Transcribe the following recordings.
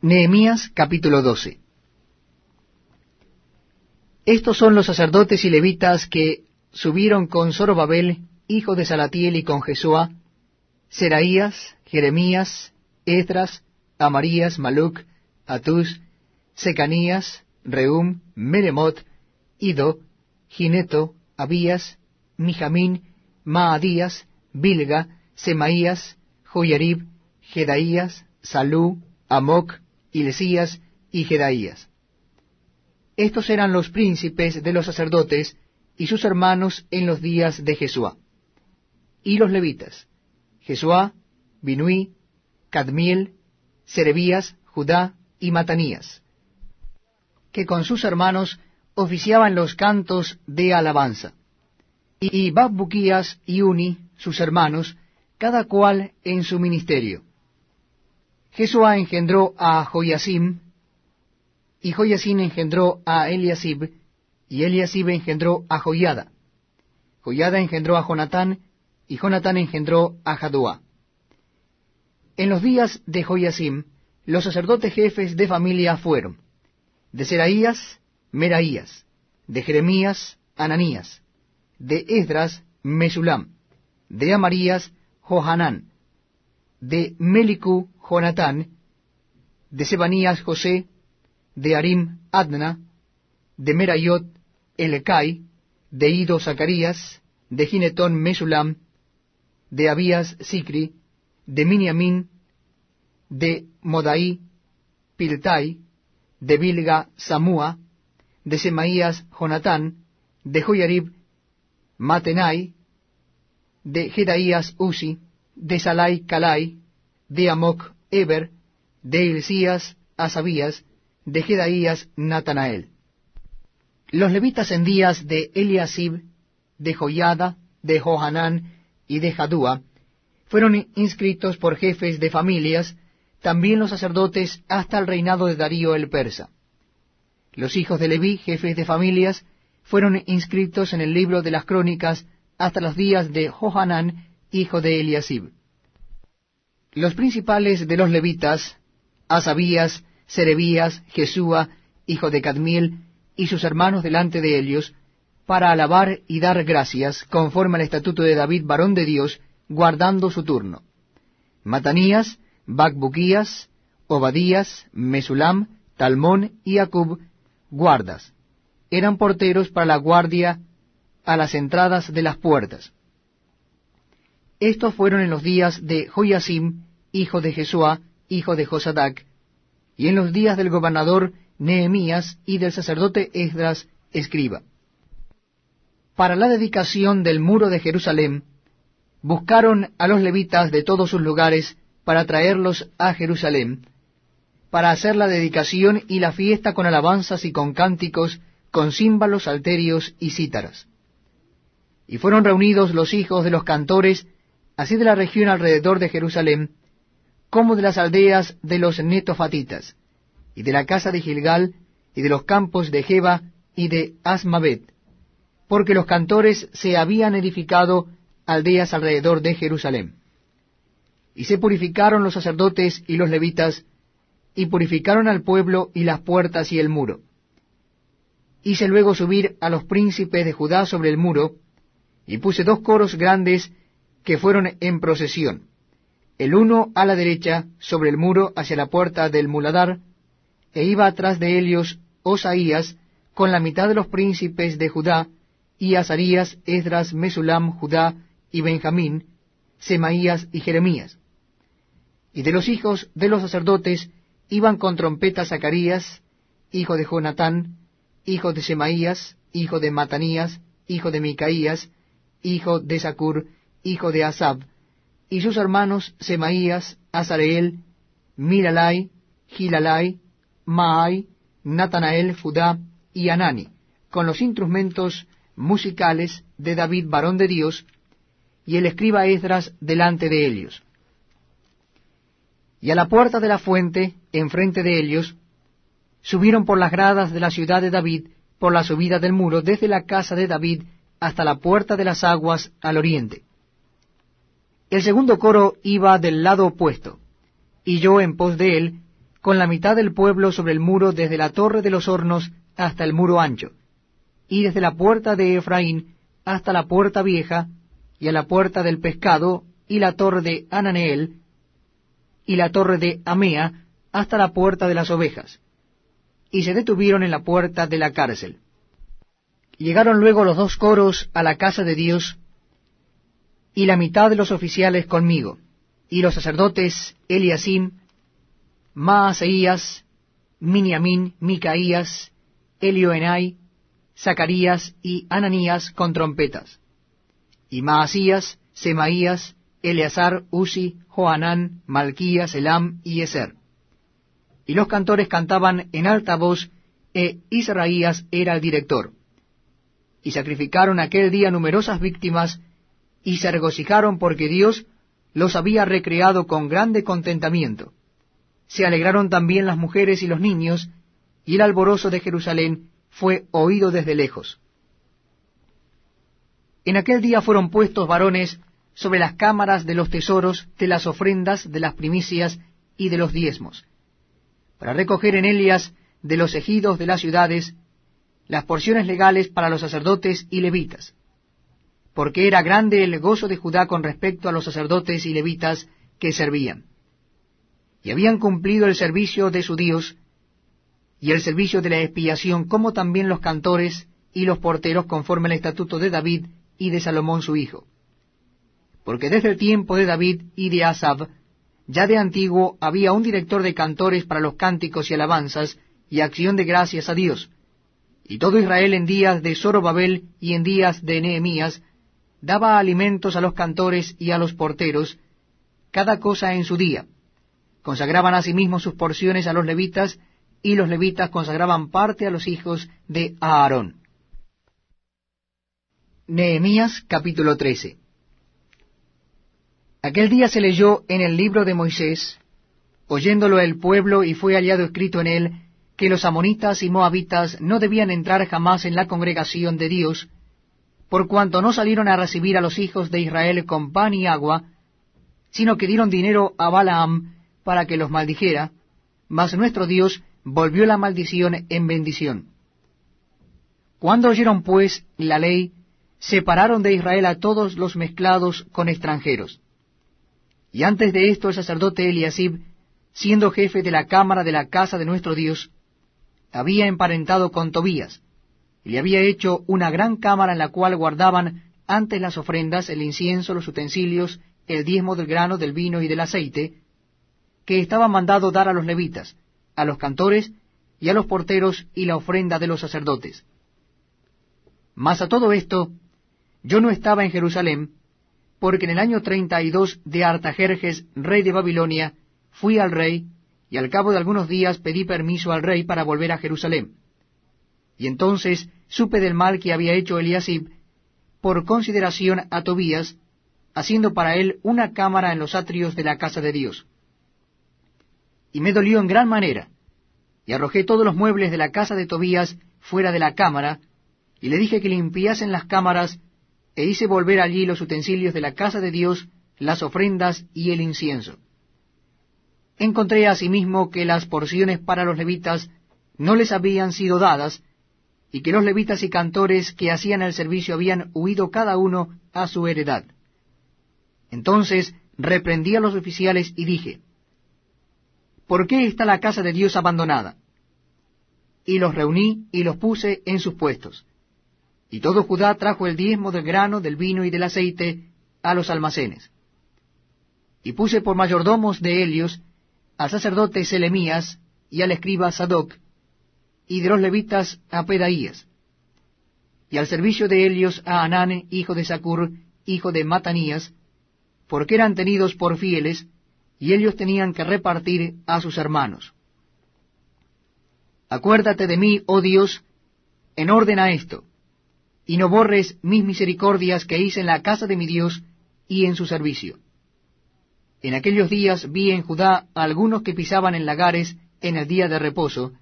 Nehemías capítulo 12 Estos son los sacerdotes y levitas que subieron con Zorobabel, hijo de Salatiel, y con Jesúa, Seraías, Jeremías, Esdras, Amarías, Maluc, Atus, Secanías, Reum, Meremot, Ido, Gineto, Abías, Mijamín, Maadías, Bilga, Semaías, Joyarib, Jedaías, Salú, Amoc, Ilesías y Jedaías. Estos eran los príncipes de los sacerdotes y sus hermanos en los días de Jesuá. Y los levitas, Jesuá, Binuí, Cadmiel, Serebías, Judá y Matanías, que con sus hermanos oficiaban los cantos de alabanza. Y Babbuquías y Uni, sus hermanos, cada cual en su ministerio. Jesuá engendró a Joyasim, y Joyasim engendró a Eliasib, y Eliasib engendró a Joyada. Joyada engendró a Jonatán, y Jonatán engendró a Jaduá. En los días de Joyasim, los sacerdotes jefes de familia fueron de Seraías, Meraías, de Jeremías, Ananías, de Esdras, Mesulam, de Amarías, Johanán, de Melicu, Jonatán, de Sebanías, José, de Arim, Adna, de Merayot, Elecai, de Ido, Zacarías, de Ginetón, Mesulam, de Abías, Sicri, de Miniamín, de Modaí, Piltai, de Bilga, Samúa, de Semaías, Jonatán, de Joyarib, Matenai, de Jedaías, Uzi, de Salai, Calai, de Amoc, Eber, de Ilcías, Asabías, de Jedaías, Natanael. Los levitas en días de Eliasib, de Joyada, de Johanán y de Jadúa, fueron inscritos por jefes de familias, también los sacerdotes hasta el reinado de Darío el persa. Los hijos de Leví, jefes de familias, fueron inscritos en el libro de las crónicas hasta los días de Johanán, hijo de Eliasib. Los principales de los levitas, Asabías, Serebías, Jesúa, hijo de Cadmiel, y sus hermanos delante de ellos, para alabar y dar gracias, conforme al estatuto de David, varón de Dios, guardando su turno. Matanías, Bacbuquías, Obadías, Mesulam, Talmón y Acub, guardas. Eran porteros para la guardia a las entradas de las puertas. Estos fueron en los días de Joyasim, hijo de Jesúa, hijo de Josadac, y en los días del gobernador Nehemías y del sacerdote Esdras, escriba. Para la dedicación del muro de Jerusalén, buscaron a los levitas de todos sus lugares para traerlos a Jerusalén, para hacer la dedicación y la fiesta con alabanzas y con cánticos, con címbalos, salterios y cítaras. Y fueron reunidos los hijos de los cantores, así de la región alrededor de Jerusalén, como de las aldeas de los netofatitas, y de la casa de Gilgal, y de los campos de Jeba y de Asmavet, porque los cantores se habían edificado aldeas alrededor de Jerusalén. Y se purificaron los sacerdotes y los levitas, y purificaron al pueblo y las puertas y el muro. Hice luego subir a los príncipes de Judá sobre el muro, y puse dos coros grandes que fueron en procesión, el uno a la derecha sobre el muro hacia la puerta del muladar, e iba atrás de ellos Osaías con la mitad de los príncipes de Judá, y Azarías, Esdras, Mesulam, Judá y Benjamín, Semaías y Jeremías. Y de los hijos de los sacerdotes iban con trompeta Zacarías, hijo de Jonatán, hijo de Semaías, hijo de Matanías, hijo de Micaías, hijo de Zacur, hijo de Asab, y sus hermanos Semaías, Azareel, Miralai, Gilalai, Maai, Natanael, Fudá y Anani, con los instrumentos musicales de David, varón de Dios, y el escriba Esdras delante de ellos. Y a la puerta de la fuente, enfrente de ellos, subieron por las gradas de la ciudad de David, por la subida del muro, desde la casa de David hasta la puerta de las aguas al oriente. El segundo coro iba del lado opuesto, y yo en pos de él con la mitad del pueblo sobre el muro desde la torre de los hornos hasta el muro ancho, y desde la puerta de Efraín hasta la puerta vieja, y a la puerta del pescado, y la torre de Ananeel, y la torre de Amea, hasta la puerta de las ovejas, y se detuvieron en la puerta de la cárcel. Llegaron luego los dos coros a la casa de Dios, y la mitad de los oficiales conmigo, y los sacerdotes Eliasim, Maaseías, Miniamín, Micaías, Elioenai, Zacarías y Ananías con trompetas, y Maasías, Semaías, Eleazar, Uzi, Joanán, Malquías, Elam y Eser. Y los cantores cantaban en alta voz, e Israías era el director. Y sacrificaron aquel día numerosas víctimas, y se regocijaron porque Dios los había recreado con grande contentamiento. Se alegraron también las mujeres y los niños, y el alborozo de Jerusalén fue oído desde lejos. En aquel día fueron puestos varones sobre las cámaras de los tesoros, de las ofrendas, de las primicias y de los diezmos, para recoger en Elias de los ejidos de las ciudades las porciones legales para los sacerdotes y levitas, porque era grande el gozo de Judá con respecto a los sacerdotes y levitas que servían. Y habían cumplido el servicio de su Dios, y el servicio de la expiación, como también los cantores y los porteros conforme al estatuto de David y de Salomón su hijo. Porque desde el tiempo de David y de Asab, ya de antiguo había un director de cantores para los cánticos y alabanzas y acción de gracias a Dios. Y todo Israel en días de Zorobabel y en días de Nehemías daba alimentos a los cantores y a los porteros, cada cosa en su día. Consagraban asimismo sus porciones a los levitas y los levitas consagraban parte a los hijos de Aarón. Nehemías capítulo 13 Aquel día se leyó en el libro de Moisés, oyéndolo el pueblo, y fue hallado escrito en él, que los amonitas y moabitas no debían entrar jamás en la congregación de Dios, por cuanto no salieron a recibir a los hijos de Israel con pan y agua, sino que dieron dinero a Balaam para que los maldijera, mas nuestro Dios volvió la maldición en bendición. Cuando oyeron pues la ley, separaron de Israel a todos los mezclados con extranjeros. Y antes de esto el sacerdote Eliasib, siendo jefe de la cámara de la casa de nuestro Dios, había emparentado con Tobías, y había hecho una gran cámara en la cual guardaban antes las ofrendas, el incienso, los utensilios, el diezmo del grano, del vino y del aceite, que estaba mandado dar a los levitas, a los cantores y a los porteros y la ofrenda de los sacerdotes. Mas a todo esto, yo no estaba en Jerusalén, porque en el año treinta y dos de Artajerjes, rey de Babilonia, fui al rey, y al cabo de algunos días pedí permiso al rey para volver a Jerusalén. Y entonces supe del mal que había hecho Eliasib, por consideración a Tobías, haciendo para él una cámara en los atrios de la casa de Dios y me dolió en gran manera, y arrojé todos los muebles de la casa de Tobías fuera de la cámara, y le dije que limpiasen las cámaras, e hice volver allí los utensilios de la casa de Dios, las ofrendas y el incienso. Encontré asimismo que las porciones para los levitas no les habían sido dadas, y que los levitas y cantores que hacían el servicio habían huido cada uno a su heredad. Entonces reprendí a los oficiales y dije, ¿por qué está la casa de Dios abandonada? Y los reuní y los puse en sus puestos. Y todo Judá trajo el diezmo del grano, del vino y del aceite a los almacenes. Y puse por mayordomos de Helios al sacerdote Selemías y al escriba Sadoc, y de los levitas a Pedaías, y al servicio de Helios a Anane, hijo de Sacur, hijo de Matanías, porque eran tenidos por fieles, y ellos tenían que repartir a sus hermanos. Acuérdate de mí, oh Dios, en orden a esto, y no borres mis misericordias que hice en la casa de mi Dios y en su servicio. En aquellos días vi en Judá algunos que pisaban en lagares en el día de reposo,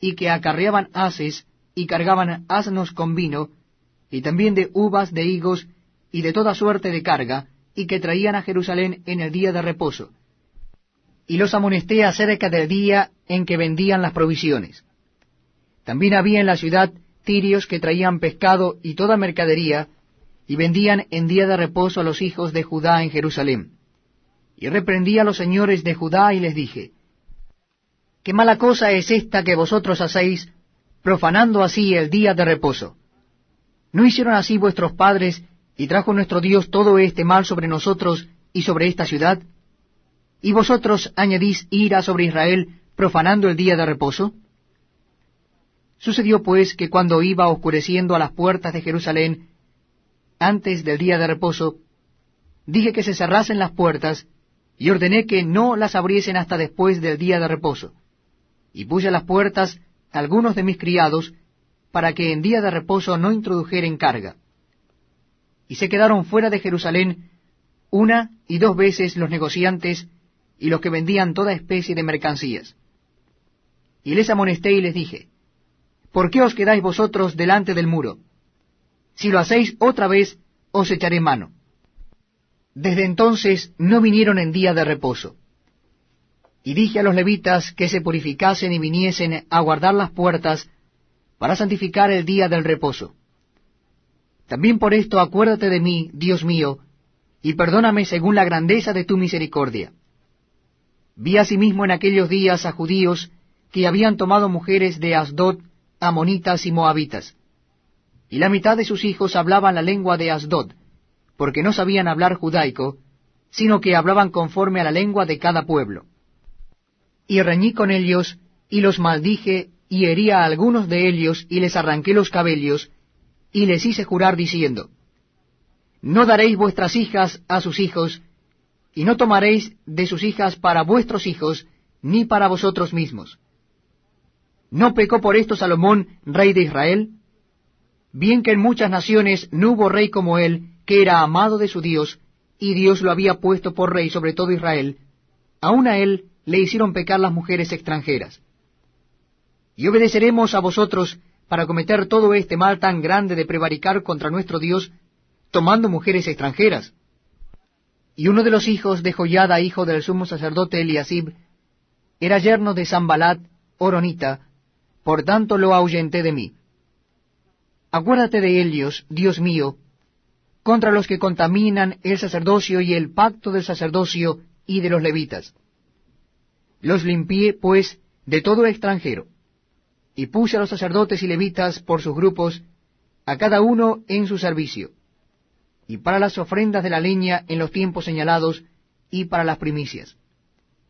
y que acarreaban haces y cargaban asnos con vino, y también de uvas, de higos, y de toda suerte de carga, y que traían a Jerusalén en el día de reposo, y los amonesté acerca del día en que vendían las provisiones. También había en la ciudad tirios que traían pescado y toda mercadería, y vendían en día de reposo a los hijos de Judá en Jerusalén. Y reprendí a los señores de Judá y les dije, ¿Qué mala cosa es esta que vosotros hacéis, profanando así el día de reposo? ¿No hicieron así vuestros padres, y trajo nuestro Dios todo este mal sobre nosotros y sobre esta ciudad? ¿Y vosotros añadís ira sobre Israel, profanando el día de reposo? Sucedió pues que cuando iba oscureciendo a las puertas de Jerusalén, antes del día de reposo, dije que se cerrasen las puertas, y ordené que no las abriesen hasta después del día de reposo. Y puse a las puertas algunos de mis criados, para que en día de reposo no introdujeren carga. Y se quedaron fuera de Jerusalén una y dos veces los negociantes y los que vendían toda especie de mercancías. Y les amonesté y les dije, ¿por qué os quedáis vosotros delante del muro? Si lo hacéis otra vez, os echaré mano. Desde entonces no vinieron en día de reposo. Y dije a los levitas que se purificasen y viniesen a guardar las puertas para santificar el día del reposo. También por esto acuérdate de mí, Dios mío, y perdóname según la grandeza de tu misericordia. Vi asimismo en aquellos días a judíos que habían tomado mujeres de Asdod, amonitas y moabitas. Y la mitad de sus hijos hablaban la lengua de Asdod, porque no sabían hablar judaico, sino que hablaban conforme a la lengua de cada pueblo. Y reñí con ellos, y los maldije, y herí a algunos de ellos, y les arranqué los cabellos, y les hice jurar diciendo, No daréis vuestras hijas a sus hijos, y no tomaréis de sus hijas para vuestros hijos, ni para vosotros mismos. ¿No pecó por esto Salomón, rey de Israel? Bien que en muchas naciones no hubo rey como él, que era amado de su Dios, y Dios lo había puesto por rey sobre todo Israel, aun a él le hicieron pecar las mujeres extranjeras. Y obedeceremos a vosotros para cometer todo este mal tan grande de prevaricar contra nuestro Dios, tomando mujeres extranjeras. Y uno de los hijos de Joyada, hijo del sumo sacerdote Eliasib, era yerno de Zambalat, Oronita, por tanto lo ahuyenté de mí. Acuérdate de ellos, Dios mío, contra los que contaminan el sacerdocio y el pacto del sacerdocio y de los levitas. Los limpié, pues, de todo extranjero, y puse a los sacerdotes y levitas por sus grupos, a cada uno en su servicio y para las ofrendas de la leña en los tiempos señalados, y para las primicias.